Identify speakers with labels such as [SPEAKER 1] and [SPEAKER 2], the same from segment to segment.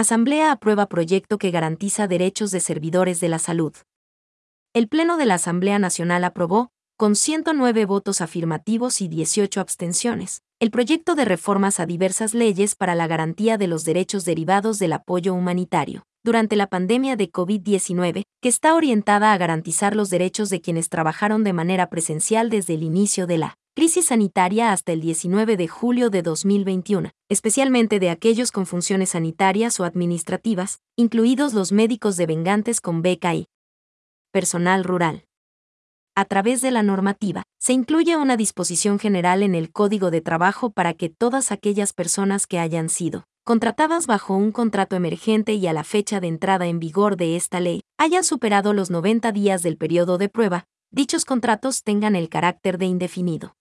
[SPEAKER 1] Asamblea aprueba proyecto que garantiza derechos de servidores de la salud. El Pleno de la Asamblea Nacional aprobó, con 109 votos afirmativos y 18 abstenciones, el proyecto de reformas a diversas leyes para la garantía de los derechos derivados del apoyo humanitario durante la pandemia de COVID-19, que está orientada a garantizar los derechos de quienes trabajaron de manera presencial desde el inicio de la crisis sanitaria hasta el 19 de julio de 2021, especialmente de aquellos con funciones sanitarias o administrativas, incluidos los médicos de vengantes con beca y personal rural. A través de la normativa, se incluye una disposición general en el Código de Trabajo para que todas aquellas personas que hayan sido contratadas bajo un contrato emergente y a la fecha de entrada en vigor de esta ley, hayan superado los 90 días del periodo de prueba, dichos contratos tengan el carácter de indefinido.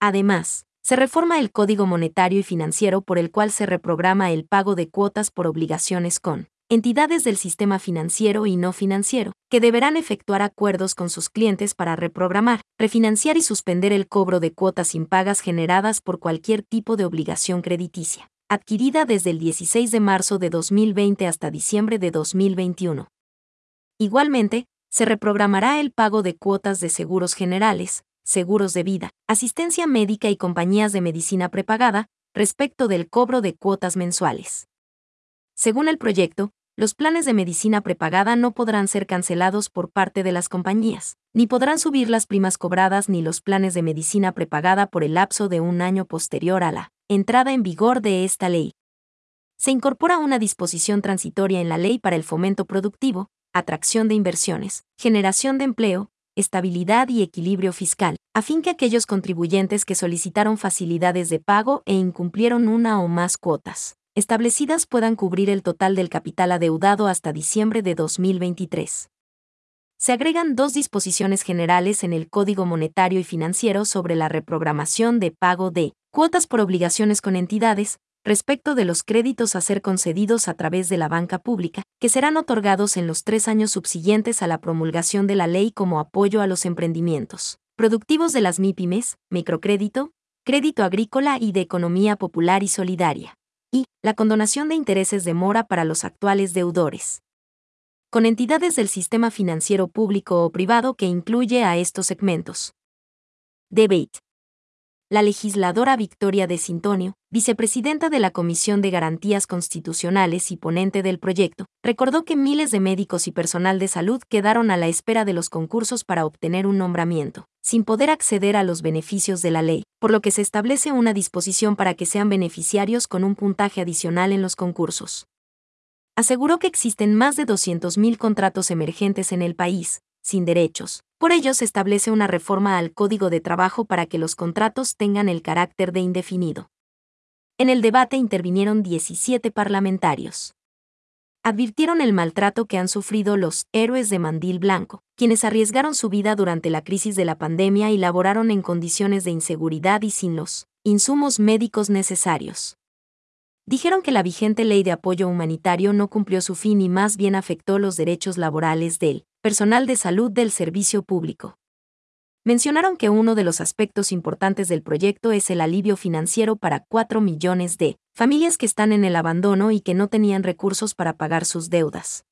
[SPEAKER 1] Además, se reforma el Código Monetario y Financiero por el cual se reprograma el pago de cuotas por obligaciones con entidades del sistema financiero y no financiero, que deberán efectuar acuerdos con sus clientes para reprogramar, refinanciar y suspender el cobro de cuotas impagas generadas por cualquier tipo de obligación crediticia, adquirida desde el 16 de marzo de 2020 hasta diciembre de 2021. Igualmente, se reprogramará el pago de cuotas de seguros generales, seguros de vida, asistencia médica y compañías de medicina prepagada, respecto del cobro de cuotas mensuales. Según el proyecto, los planes de medicina prepagada no podrán ser cancelados por parte de las compañías, ni podrán subir las primas cobradas ni los planes de medicina prepagada por el lapso de un año posterior a la entrada en vigor de esta ley. Se incorpora una disposición transitoria en la ley para el fomento productivo, atracción de inversiones, generación de empleo, estabilidad y equilibrio fiscal, a fin que aquellos contribuyentes que solicitaron facilidades de pago e incumplieron una o más cuotas establecidas puedan cubrir el total del capital adeudado hasta diciembre de 2023. Se agregan dos disposiciones generales en el Código Monetario y Financiero sobre la reprogramación de pago de cuotas por obligaciones con entidades, respecto de los créditos a ser concedidos a través de la banca pública, que serán otorgados en los tres años subsiguientes a la promulgación de la ley como apoyo a los emprendimientos productivos de las MIPIMES, microcrédito, crédito agrícola y de economía popular y solidaria, y la condonación de intereses de mora para los actuales deudores. Con entidades del sistema financiero público o privado que incluye a estos segmentos. Debate la legisladora Victoria de Sintonio, vicepresidenta de la Comisión de Garantías Constitucionales y ponente del proyecto, recordó que miles de médicos y personal de salud quedaron a la espera de los concursos para obtener un nombramiento, sin poder acceder a los beneficios de la ley, por lo que se establece una disposición para que sean beneficiarios con un puntaje adicional en los concursos. Aseguró que existen más de 200.000 contratos emergentes en el país, sin derechos. Por ello se establece una reforma al Código de Trabajo para que los contratos tengan el carácter de indefinido. En el debate intervinieron 17 parlamentarios. Advirtieron el maltrato que han sufrido los héroes de Mandil Blanco, quienes arriesgaron su vida durante la crisis de la pandemia y laboraron en condiciones de inseguridad y sin los insumos médicos necesarios. Dijeron que la vigente ley de apoyo humanitario no cumplió su fin y más bien afectó los derechos laborales del personal de salud del servicio público. Mencionaron que uno de los aspectos importantes del proyecto es el alivio financiero para 4 millones de familias que están en el abandono y que no tenían recursos para pagar sus deudas.